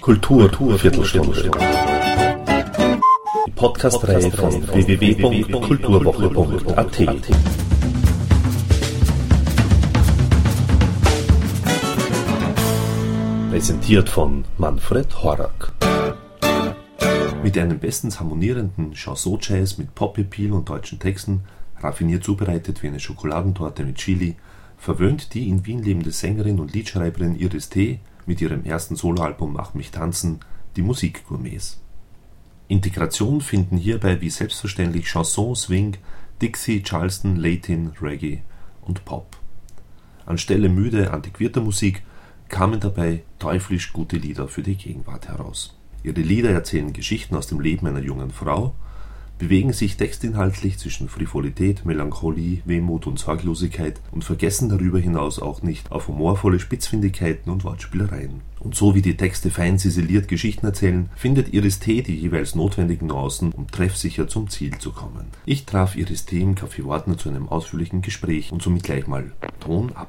Kultur, Viertelstunde. Die Podcast-Reihe von www.kulturwoche.at. Präsentiert von Manfred Horak. Mit einem bestens harmonierenden Chanson-Jazz mit Pop-Appeal und deutschen Texten, raffiniert zubereitet wie eine Schokoladentorte mit Chili, verwöhnt die in Wien lebende Sängerin und Liedschreiberin Iris T. mit ihrem ersten Soloalbum Mach mich tanzen die Musikgourmets. Integration finden hierbei wie selbstverständlich Chanson, Swing, Dixie, Charleston, Latin, Reggae und Pop. Anstelle müde, antiquierter Musik kamen dabei teuflisch gute Lieder für die Gegenwart heraus. Ihre Lieder erzählen Geschichten aus dem Leben einer jungen Frau, bewegen sich textinhaltlich zwischen Frivolität, Melancholie, Wehmut und Sorglosigkeit und vergessen darüber hinaus auch nicht auf humorvolle Spitzfindigkeiten und Wortspielereien. Und so wie die Texte fein ziseliert Geschichten erzählen, findet Iris T. die jeweils notwendigen Nuancen, um treffsicher zum Ziel zu kommen. Ich traf Iris T. im Café Wartner zu einem ausführlichen Gespräch und somit gleich mal Ton ab.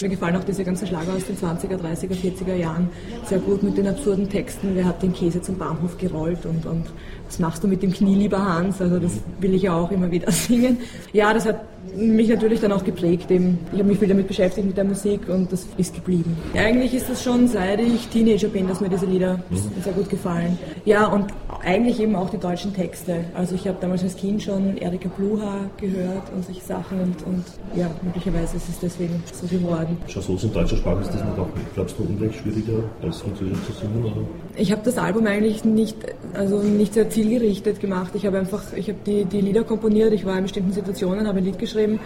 Mir gefallen auch diese ganzen Schlager aus den 20er, 30er, 40er Jahren sehr gut mit den absurden Texten. Wer hat den Käse zum Bahnhof gerollt und, und was machst du mit dem Knie, lieber Hans? Also das will ich ja auch immer wieder singen. Ja, das hat mich natürlich dann auch geprägt. Eben. Ich habe mich viel damit beschäftigt mit der Musik und das ist geblieben. Eigentlich ist das schon seit ich Teenager bin, dass mir diese Lieder sehr gut gefallen. Ja, und eigentlich eben auch die deutschen Texte. Also ich habe damals als Kind schon Erika Bluha gehört und solche Sachen und, und ja, möglicherweise ist es deswegen so geworden. Chansons in deutscher Sprache ist das noch auch, glaubst du, ungleich schwieriger als Französisch zu singen? Oder? Ich habe das Album eigentlich nicht, also nicht sehr zielgerichtet gemacht. Ich habe einfach, ich habe die, die Lieder komponiert, ich war in bestimmten Situationen, habe ein Lied geschrieben,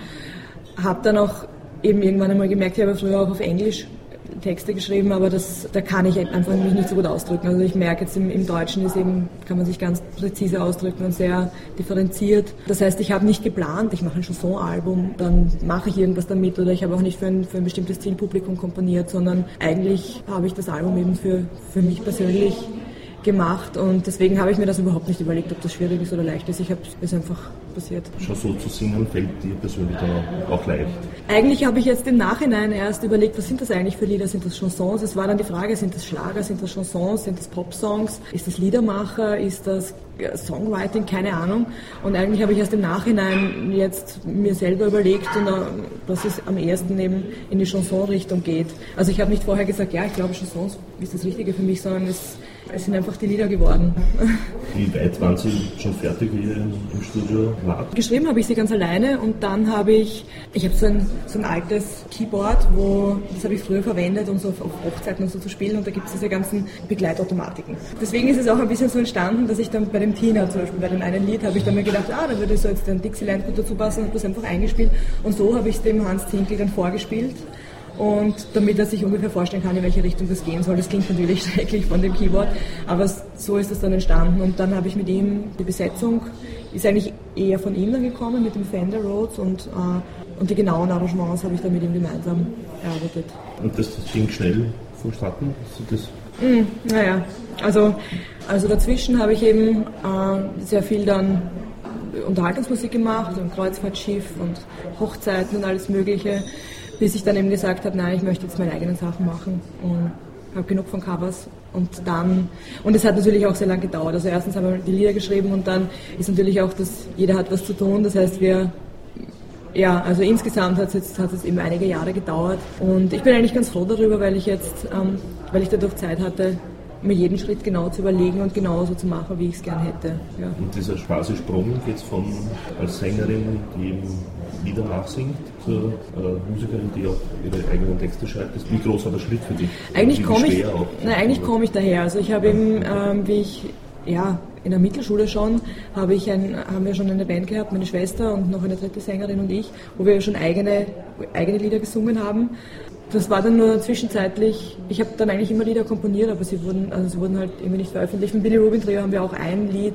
habe dann auch eben irgendwann einmal gemerkt, ich habe früher auch auf Englisch Texte geschrieben, aber das, da kann ich einfach mich nicht so gut ausdrücken. Also ich merke jetzt im, im Deutschen ist eben, kann man sich ganz präzise ausdrücken und sehr differenziert. Das heißt, ich habe nicht geplant, ich mache ein Chanson-Album, dann mache ich irgendwas damit oder ich habe auch nicht für ein, für ein bestimmtes Zielpublikum komponiert, sondern eigentlich habe ich das Album eben für, für mich persönlich gemacht und deswegen habe ich mir das überhaupt nicht überlegt, ob das schwierig ist oder leicht ist. Ich habe es einfach passiert. Schon so zu singen fällt dir persönlich dann auch leicht? Eigentlich habe ich jetzt im Nachhinein erst überlegt, was sind das eigentlich für Lieder? Sind das Chansons? Es war dann die Frage, sind das Schlager, sind das Chansons, sind das Popsongs? Ist das Liedermacher? Ist das Songwriting? Keine Ahnung. Und eigentlich habe ich erst im Nachhinein jetzt mir selber überlegt, und dass es am ehesten eben in die Chanson-Richtung geht. Also ich habe nicht vorher gesagt, ja, ich glaube Chansons ist das Richtige für mich, sondern es es sind einfach die Lieder geworden. Wie weit waren Sie schon fertig, wie ihr im Studio wart? Geschrieben habe ich sie ganz alleine und dann habe ich, ich habe so ein, so ein altes Keyboard, wo, das habe ich früher verwendet, um so auf, Hochzeiten und so zu spielen und da gibt es diese ganzen Begleitautomatiken. Deswegen ist es auch ein bisschen so entstanden, dass ich dann bei dem Tina zum Beispiel, bei dem einen Lied, habe ich dann mir gedacht, ah, da würde so jetzt ein Dixieland gut dazu passen und habe das einfach eingespielt und so habe ich es dem Hans Zinkel dann vorgespielt und damit er sich ungefähr vorstellen kann, in welche Richtung das gehen soll. Das klingt natürlich schrecklich von dem Keyboard, aber so ist es dann entstanden. Und dann habe ich mit ihm die Besetzung, ist eigentlich eher von ihm dann gekommen mit dem Fender Rhodes und, äh, und die genauen Arrangements habe ich dann mit ihm gemeinsam erarbeitet. Und das ging schnell vonstatten? Das mm, naja, also, also dazwischen habe ich eben äh, sehr viel dann Unterhaltungsmusik gemacht, also ein Kreuzfahrtschiff und Hochzeiten und alles Mögliche bis ich dann eben gesagt habe, nein, ich möchte jetzt meine eigenen Sachen machen und habe genug von Covers und dann, und es hat natürlich auch sehr lange gedauert. Also erstens haben wir die Lieder geschrieben und dann ist natürlich auch, dass jeder hat was zu tun. Das heißt, wir, ja, also insgesamt hat es jetzt, hat es eben einige Jahre gedauert und ich bin eigentlich ganz froh darüber, weil ich jetzt, ähm, weil ich dadurch Zeit hatte, mir jeden Schritt genau zu überlegen und genauso zu machen, wie ich es gern hätte. Ja. Und dieser quasi Sprung jetzt von als Sängerin, die eben Lieder nachsingt, zur äh, Musikerin, die auch ihre eigenen Texte schreibt, ist, wie groß war der Schritt für dich? Eigentlich komme ich, eigentlich komme ich daher. Also ich habe eben, ähm, wie ich ja, in der Mittelschule schon habe ich ein, haben wir schon eine Band gehabt, meine Schwester und noch eine dritte Sängerin und ich, wo wir schon eigene, eigene Lieder gesungen haben das war dann nur zwischenzeitlich, ich habe dann eigentlich immer Lieder komponiert, aber sie wurden, also sie wurden halt immer nicht veröffentlicht. Mit Billy Rubin Trio haben wir auch ein Lied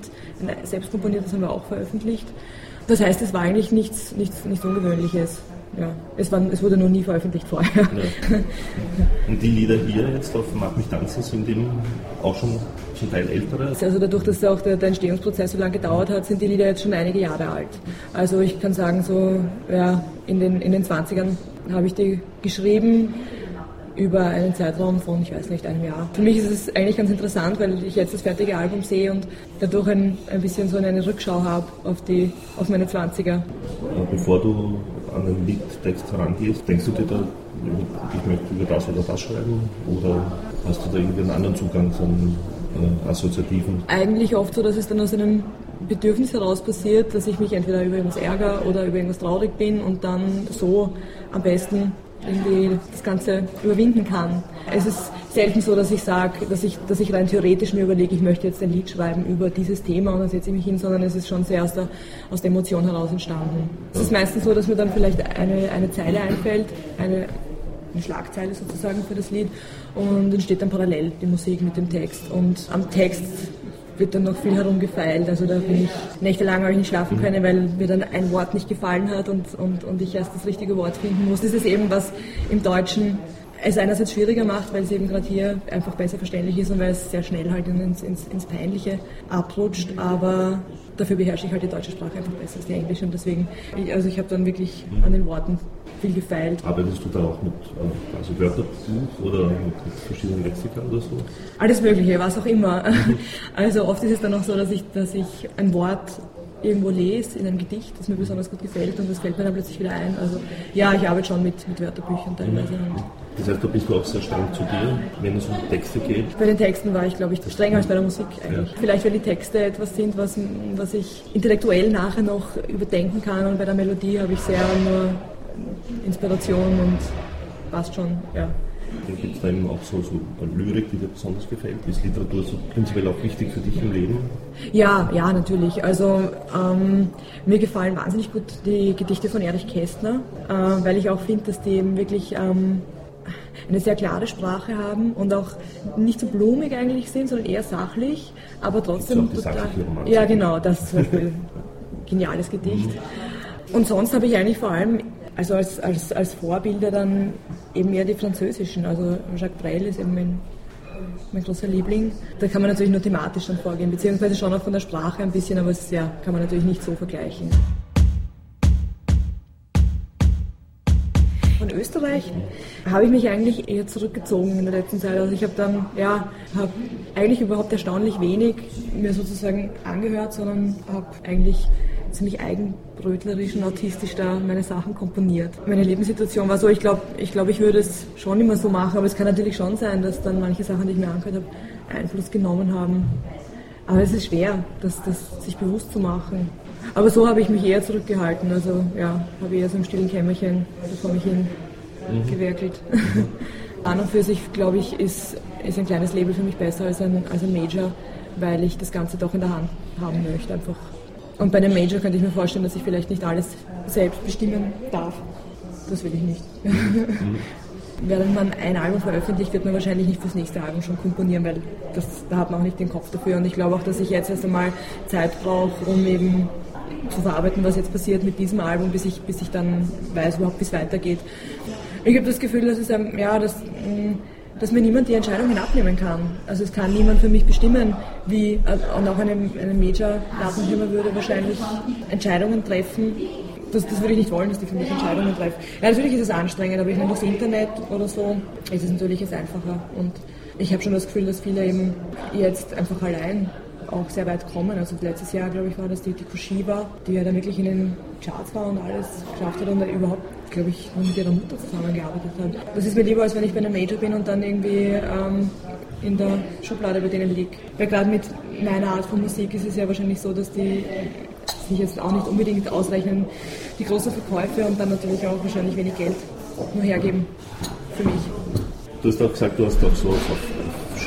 selbst komponiert, das haben wir auch veröffentlicht. Das heißt, es war eigentlich nichts, nichts, nichts Ungewöhnliches. ja, es, waren, es wurde noch nie veröffentlicht vorher. Ja. Und die Lieder hier jetzt auf Mach mich tanzen sind eben auch schon zum Teil ältere? Also dadurch, dass auch der, der Entstehungsprozess so lange gedauert hat, sind die Lieder jetzt schon einige Jahre alt. Also ich kann sagen, so ja, in, den, in den 20ern habe ich die geschrieben über einen Zeitraum von, ich weiß nicht, einem Jahr. Für mich ist es eigentlich ganz interessant, weil ich jetzt das fertige Album sehe und dadurch ein, ein bisschen so eine Rückschau habe auf, auf meine 20er. Bevor du an den Liedtext herangehst, denkst du dir da, ich möchte über das oder das schreiben? Oder hast du da irgendwie einen anderen Zugang, einen äh, assoziativen? Eigentlich oft so, dass es dann aus einem Bedürfnis heraus passiert, dass ich mich entweder über irgendwas ärgere oder über irgendwas traurig bin und dann so am besten irgendwie das Ganze überwinden kann. Es ist selten so, dass ich sage, dass ich, dass ich rein theoretisch mir überlege, ich möchte jetzt ein Lied schreiben über dieses Thema und dann setze ich mich hin, sondern es ist schon sehr aus der, aus der Emotion heraus entstanden. Es ist meistens so, dass mir dann vielleicht eine, eine Zeile einfällt, eine, eine Schlagzeile sozusagen für das Lied und dann steht dann parallel die Musik mit dem Text und am Text wird dann noch viel herumgefeilt. Also da bin ich nächtelang habe ich nicht schlafen können, weil mir dann ein Wort nicht gefallen hat und, und, und ich erst das richtige Wort finden muss. Das ist eben was im Deutschen es einerseits schwieriger macht, weil es eben gerade hier einfach besser verständlich ist und weil es sehr schnell halt ins, ins, ins Peinliche abrutscht, aber dafür beherrsche ich halt die deutsche Sprache einfach besser als die englische und deswegen, also ich habe dann wirklich an den Worten viel gefeilt. Arbeitest du da auch mit also Wörterbuch oder mit verschiedenen Lexika oder so? Alles Mögliche, was auch immer. Also oft ist es dann auch so, dass ich, dass ich ein Wort irgendwo lese in einem Gedicht, das mir besonders gut gefällt und das fällt mir dann plötzlich wieder ein. Also ja, ich arbeite schon mit, mit Wörterbüchern teilweise. Mhm. Das heißt, da bist du auch sehr streng zu dir, wenn es um Texte geht? Bei den Texten war ich, glaube ich, strenger als bei der Musik eigentlich. Ja. Vielleicht, weil die Texte etwas sind, was, was ich intellektuell nachher noch überdenken kann und bei der Melodie habe ich sehr nur Inspiration und passt schon, ja. Gibt es da eben auch so, so Lyrik, die dir besonders gefällt? Ist Literatur so prinzipiell auch wichtig für dich im Leben? Ja, ja, natürlich. Also ähm, mir gefallen wahnsinnig gut die Gedichte von Erich Kästner, äh, weil ich auch finde, dass die eben wirklich ähm, eine sehr klare Sprache haben und auch nicht so blumig eigentlich sind, sondern eher sachlich, aber trotzdem total. Ja, genau, das ist zum Beispiel ein geniales Gedicht. Und sonst habe ich eigentlich vor allem also als, als, als Vorbilder dann eben eher die französischen. Also Jacques Brel ist eben mein, mein großer Liebling. Da kann man natürlich nur thematisch dann vorgehen, beziehungsweise schon auch von der Sprache ein bisschen, aber es ja, kann man natürlich nicht so vergleichen. Österreich habe ich mich eigentlich eher zurückgezogen in der letzten Zeit. Also ich habe dann, ja, habe eigentlich überhaupt erstaunlich wenig mir sozusagen angehört, sondern habe eigentlich ziemlich eigenbrötlerisch und autistisch da meine Sachen komponiert. Meine Lebenssituation war so, ich glaube, ich, glaub, ich würde es schon immer so machen, aber es kann natürlich schon sein, dass dann manche Sachen, die ich mir angehört habe, Einfluss genommen haben. Aber es ist schwer, das, das sich bewusst zu machen. Aber so habe ich mich eher zurückgehalten. Also ja, habe eher so im stillen Kämmerchen vor mich hin mhm. gewerkelt. An und für sich, glaube ich, ist, ist ein kleines Label für mich besser als ein, als ein Major, weil ich das Ganze doch in der Hand haben möchte. Einfach und bei einem Major könnte ich mir vorstellen, dass ich vielleicht nicht alles selbst bestimmen darf. Das will ich nicht. Mhm. Während man ein Album veröffentlicht, wird man wahrscheinlich nicht fürs nächste Album schon komponieren, weil das, da hat man auch nicht den Kopf dafür. Und ich glaube auch, dass ich jetzt erst einmal Zeit brauche, um eben zu verarbeiten, was jetzt passiert mit diesem Album, bis ich, bis ich dann weiß überhaupt, wie es weitergeht. Ich habe das Gefühl, dass es, ja, dass, mm, dass mir niemand die Entscheidungen abnehmen kann. Also es kann niemand für mich bestimmen, wie, äh, und auch eine, eine Major-Plattenfirma würde wahrscheinlich Entscheidungen treffen. Das, das würde ich nicht wollen, dass die für mich Entscheidungen treffen. Ja, natürlich ist es anstrengend, aber ich meine, das Internet oder so ist es natürlich jetzt einfacher. Und ich habe schon das Gefühl, dass viele eben jetzt einfach allein auch sehr weit kommen. Also letztes Jahr, glaube ich, war das die, die Kushiba, die ja dann wirklich in den Charts war und alles geschafft hat und überhaupt, glaube ich, mit ihrer Mutter zusammengearbeitet hat. Das ist mir lieber, als wenn ich bei einem Major bin und dann irgendwie ähm, in der Schublade bei denen liege. Weil gerade mit meiner Art von Musik ist es ja wahrscheinlich so, dass die sich jetzt auch nicht unbedingt ausrechnen, die großen Verkäufe und dann natürlich auch wahrscheinlich wenig Geld nur hergeben für mich. Du hast auch gesagt, du hast auch so auf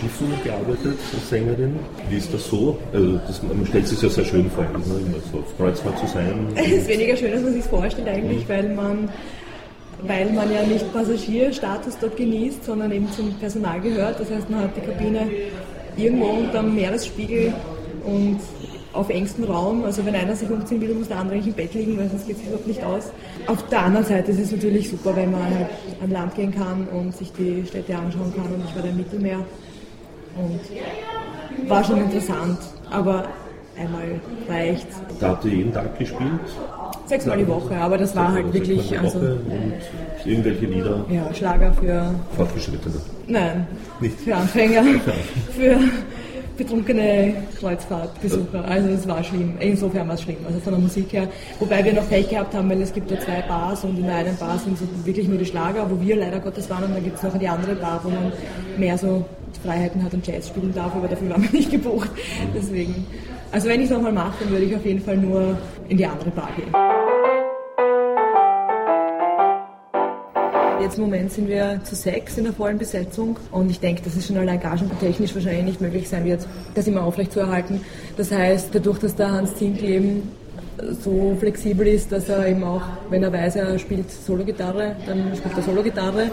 Schiffen gearbeitet als Sängerin. Wie ist das so? Also das, man stellt sich ja sehr schön vor, ne? so auf Kreuzfahrt zu sein. Es ist weniger schön, als man sich vorstellt eigentlich, mhm. weil man weil man ja nicht Passagierstatus dort genießt, sondern eben zum Personal gehört. Das heißt, man hat die Kabine irgendwo unterm Meeresspiegel und auf engstem Raum. Also wenn einer sich umziehen will, muss der andere nicht im Bett liegen, weil sonst geht es überhaupt nicht aus. Auf der anderen Seite ist es natürlich super, wenn man halt an Land gehen kann und sich die Städte anschauen kann. Und ich war da im Mittelmeer und war schon interessant, aber einmal reicht. Da habt ihr jeden Tag gespielt? Sechsmal die Woche, aber das war halt wirklich. Also, und irgendwelche Lieder? Ja, Schlager für. Fortgeschrittene? Nein. Nicht? Für Anfänger. für betrunkene Kreuzfahrtbesucher. Also es war schlimm. Insofern war es schlimm, also von der Musik her. Wobei wir noch Pech gehabt haben, weil es gibt ja zwei Bars und in der einen Bar sind so wirklich nur die Schlager, wo wir leider Gottes waren und dann gibt es noch die andere Bar, wo man mehr so Freiheiten hat und Jazz spielen darf, aber dafür waren wir nicht gebucht. Deswegen. Also wenn ich es nochmal mache, dann würde ich auf jeden Fall nur in die andere Bar gehen. Jetzt im Moment sind wir zu sechs in der vollen Besetzung und ich denke, dass es schon allein gagentechnisch wahrscheinlich nicht möglich sein wird, das immer aufrechtzuerhalten. Das heißt, dadurch, dass der Hans Zinkel eben so flexibel ist, dass er eben auch, wenn er weiß, er spielt Solo-Gitarre, dann spielt er Solo-Gitarre.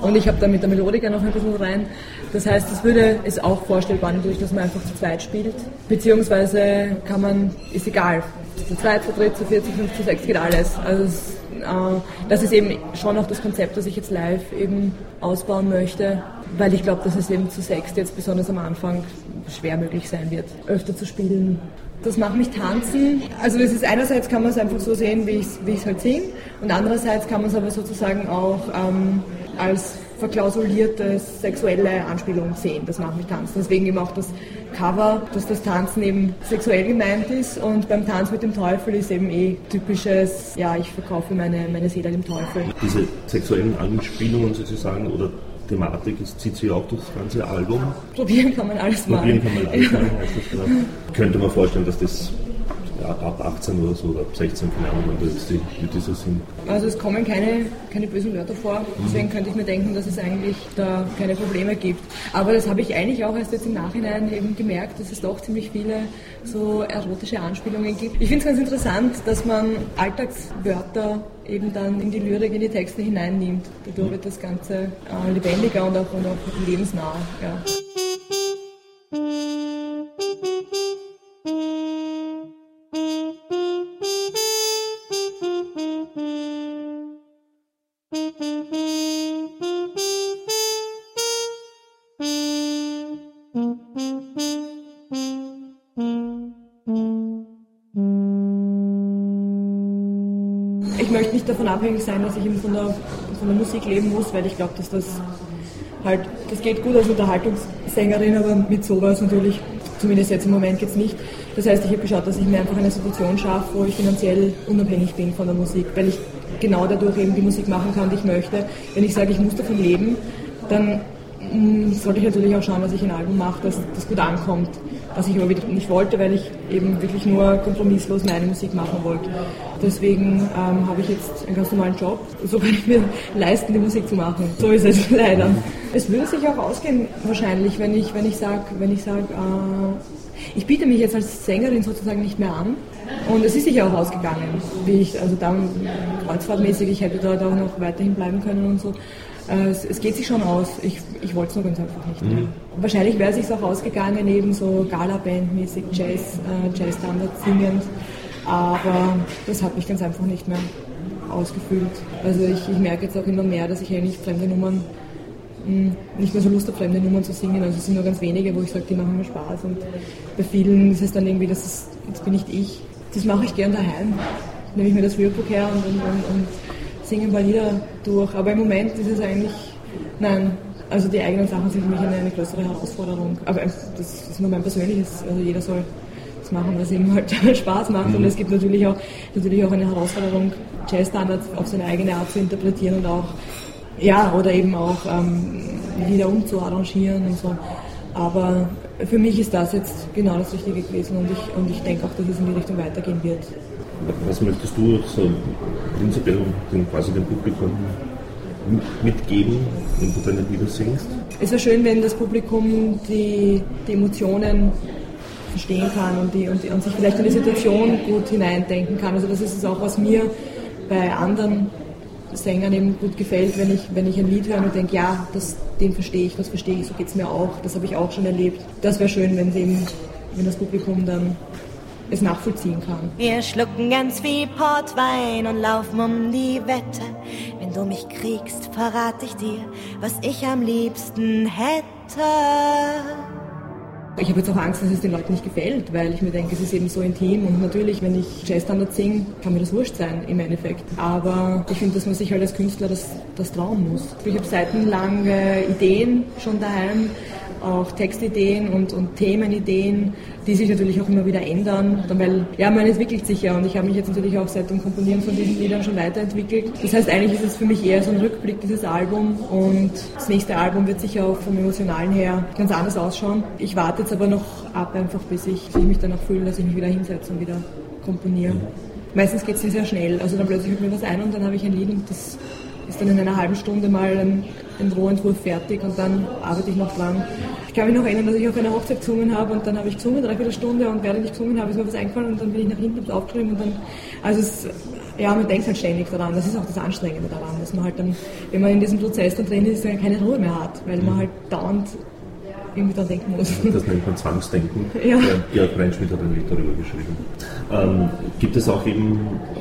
Und ich habe da mit der Melodiker noch ein bisschen rein. Das heißt, es würde ist auch vorstellbar natürlich, dass man einfach zu zweit spielt. Beziehungsweise kann man, ist egal, zu zweit, zu dritt, zu vier, zu fünf, zu sechs geht alles. Also es, äh, das ist eben schon auch das Konzept, das ich jetzt live eben ausbauen möchte, weil ich glaube, dass es eben zu sechs jetzt besonders am Anfang schwer möglich sein wird, öfter zu spielen. Das macht mich tanzen. Also das ist einerseits kann man es einfach so sehen, wie ich es wie halt singe und andererseits kann man es aber sozusagen auch ähm, als verklausulierte sexuelle Anspielung sehen. Das macht mich tanzen. Deswegen eben auch das Cover, dass das Tanzen eben sexuell gemeint ist und beim Tanz mit dem Teufel ist eben eh typisches, ja, ich verkaufe meine, meine Seele dem Teufel. Diese sexuellen Anspielungen sozusagen oder Thematik zieht sich auch durch das ganze Album. Probieren kann man alles mal. Probieren kann man alles mal, heißt das genau. Könnte man vorstellen, dass das ja, ab 18 oder so oder ab 16, keine Ahnung, das die Mythische sind. Also es kommen keine, keine bösen Wörter vor, deswegen könnte ich mir denken, dass es eigentlich da keine Probleme gibt. Aber das habe ich eigentlich auch erst jetzt im Nachhinein eben gemerkt, dass es doch ziemlich viele so erotische Anspielungen gibt. Ich finde es ganz interessant, dass man Alltagswörter eben dann in die Lyrik, in die Texte hineinnimmt. Dadurch wird das Ganze äh, lebendiger und auch, und auch lebensnah. Ja. Davon abhängig sein, dass ich eben von der, von der Musik leben muss, weil ich glaube, dass das halt, das geht gut als Unterhaltungssängerin, aber mit sowas natürlich, zumindest jetzt im Moment geht es nicht. Das heißt, ich habe geschaut, dass ich mir einfach eine Situation schaffe, wo ich finanziell unabhängig bin von der Musik, weil ich genau dadurch eben die Musik machen kann, die ich möchte. Wenn ich sage, ich muss davon leben, dann mm, sollte ich natürlich auch schauen, dass ich ein Album mache, dass das gut ankommt was ich aber wieder nicht wollte, weil ich eben wirklich nur kompromisslos meine Musik machen wollte. Deswegen ähm, habe ich jetzt einen ganz normalen Job. So kann ich mir leisten, die Musik zu machen. So ist es leider. Es würde sich auch ausgehen wahrscheinlich, wenn ich, wenn ich sage, wenn ich äh, ich biete mich jetzt als Sängerin sozusagen nicht mehr an. Und es ist sich auch ausgegangen, wie ich, also dann kreuzfahrtmäßig, ich hätte dort auch noch weiterhin bleiben können und so. Äh, es, es, geht sich schon aus. Ich, ich wollte es nur ganz einfach nicht. Mhm. Wahrscheinlich wäre es sich auch ausgegangen, eben so Gala-Band-mäßig Jazz, äh, Jazz-Standard singend. Aber das hat mich ganz einfach nicht mehr ausgefüllt. Also ich, ich merke jetzt auch immer mehr, dass ich eigentlich fremde Nummern hm, nicht mehr so Lust habe, fremde Nummern zu singen. Also es sind nur ganz wenige, wo ich sage, die machen mir Spaß. Und bei vielen ist es dann irgendwie, das ist, jetzt bin nicht ich. Das mache ich gern daheim. Nehme ich mir das Realbook her und, und, und, und singe ein paar Lieder durch. Aber im Moment ist es eigentlich, nein, also die eigenen Sachen sind für mich eine, größere Herausforderung. Aber das ist nur mein persönliches, also jeder soll das machen, was ihm halt Spaß macht. Mhm. Und es gibt natürlich auch, natürlich auch eine Herausforderung, Jazzstandards auf seine eigene Art zu interpretieren und auch, ja, oder eben auch ähm, Lieder umzuarrangieren und so. Aber für mich ist das jetzt genau das Richtige gewesen und ich, und ich denke auch, dass es in die Richtung weitergehen wird. Was möchtest du so prinzipiell den, quasi dem Publikum mitgeben, wenn du deine Lieder singst? Es wäre schön, wenn das Publikum die, die Emotionen verstehen kann und, die, und, und, sich vielleicht in die Situation gut hineindenken kann. Also das ist es auch, was mir bei anderen Sängern eben gut gefällt, wenn ich, wenn ich ein Lied höre und denke, ja, das, den verstehe ich, das verstehe ich, so geht es mir auch, das habe ich auch schon erlebt. Das wäre schön, wenn, eben, wenn das Publikum dann es nachvollziehen kann. Wir schlucken ganz viel Portwein und laufen um die Wette. Wenn du mich kriegst, verrate ich dir, was ich am liebsten hätte. Ich habe jetzt auch Angst, dass es den Leuten nicht gefällt, weil ich mir denke, es ist eben so intim und natürlich, wenn ich Jazzstandard singe, kann mir das wurscht sein im Endeffekt. Aber ich finde, dass man sich halt als Künstler das, das trauen muss. Ich habe seitenlang äh, Ideen schon daheim, auch Textideen und, und Themenideen, die sich natürlich auch immer wieder ändern, weil ja, man entwickelt sich ja und ich habe mich jetzt natürlich auch seit dem Komponieren von diesen Liedern schon weiterentwickelt. Das heißt, eigentlich ist es für mich eher so ein Rückblick, dieses Album und das nächste Album wird sicher auch vom Emotionalen her ganz anders ausschauen. Ich warte jetzt aber noch ab, einfach bis ich, bis ich mich danach fühle, dass ich mich wieder hinsetze und wieder komponiere. Meistens geht es sehr, schnell. Also dann plötzlich hört mir was ein und dann habe ich ein Lied und das ist dann in einer halben Stunde mal ein, ein Rohentwurf fertig und dann arbeite ich noch dran. Ich kann mich noch erinnern, dass ich auf einer Hochzeit gesungen habe und dann habe ich gesungen, dreiviertel Stunde und während ich gesungen habe, ist mir was eingefallen und dann bin ich nach hinten aufgeschrieben und dann, also es, ja, man denkt halt ständig daran. Das ist auch das Anstrengende daran, dass man halt dann, wenn man in diesem Prozess dann drin ist, keine Ruhe mehr hat, weil man halt dauernd irgendwie da denken muss. Das nennt man Zwangsdenken. Ja. Georg Reinschmidt hat ein Lied darüber geschrieben. Ähm, gibt es auch eben,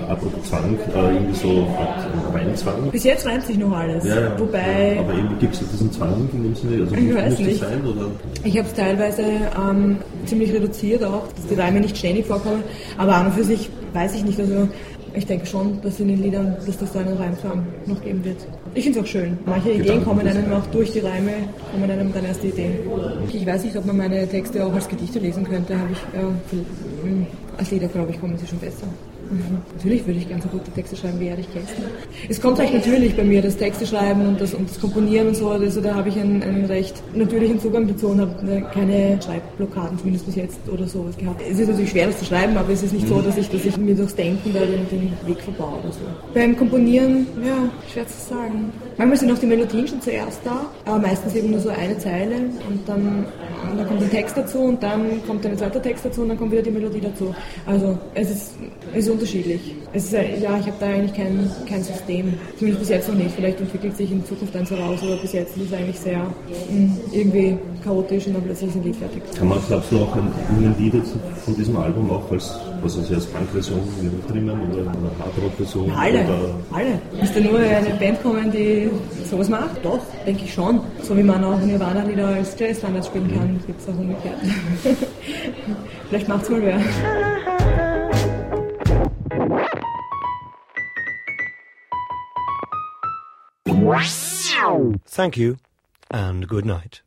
apropos Zwang, äh, irgendwie so Art Reinzwang? Bis jetzt reimt sich noch alles. Ja, ja. Wobei. Ja, aber irgendwie gibt es diesen Zwang in dem Sinne, also Ich muss, weiß nicht. sein? Oder? Ich habe es teilweise ähm, ziemlich reduziert auch, dass die Reime nicht ständig vorkommen. Aber an und für sich weiß ich nicht. Also ich denke schon, dass in den Liedern, dass das da einen Reimzwang noch geben wird. Ich finde es auch schön. Manche Ideen kommen einem auch durch die Reime, kommen einem dann erst die Ideen. Ich weiß nicht, ob man meine Texte auch als Gedichte lesen könnte. Habe ich viel- hm, als Lieder, glaube ich, kommen sie schon besser. Mhm. Natürlich würde ich ganz so gute Texte schreiben wie Erich Kästner. Es kommt recht natürlich bei mir, das Texte schreiben und das, und das Komponieren und so. Also da habe ich einen, einen recht natürlichen Zugang dazu und habe ne, keine Schreibblockaden, zumindest bis jetzt oder sowas gehabt. Es ist natürlich schwer, das zu schreiben, aber es ist nicht so, dass ich, dass ich mir durchs Denken da den, den Weg verbaue oder so. Beim Komponieren, ja, schwer zu sagen. Manchmal sind auch die Melodien schon zuerst da, aber meistens eben nur so eine Zeile und dann, und dann kommt ein Text dazu und dann kommt ein zweiter Text dazu und dann kommt wieder die Melodie dazu. Also es ist, es ist unterschiedlich. Es ist, äh, ja, ich habe da eigentlich kein, kein System. Zumindest bis jetzt noch nicht. Vielleicht entwickelt sich in Zukunft eins heraus, aber bis jetzt ist es eigentlich sehr mh, irgendwie chaotisch und dann plötzlich ist ein Lied fertig. Kann man, glaubst du, auch ein, ein Lied von diesem Album auch als, was ich, als Punk-Version drinnen oder eine Hardrock-Version? Alle, Oder alle. Müsste nur eine Band kommen, die sowas macht? Doch, denke ich schon. So wie man auch Nirvana-Lieder als Jazz-Standard spielen kann, gibt es auch umgekehrt. Vielleicht macht's mal wer. Thank you and good night.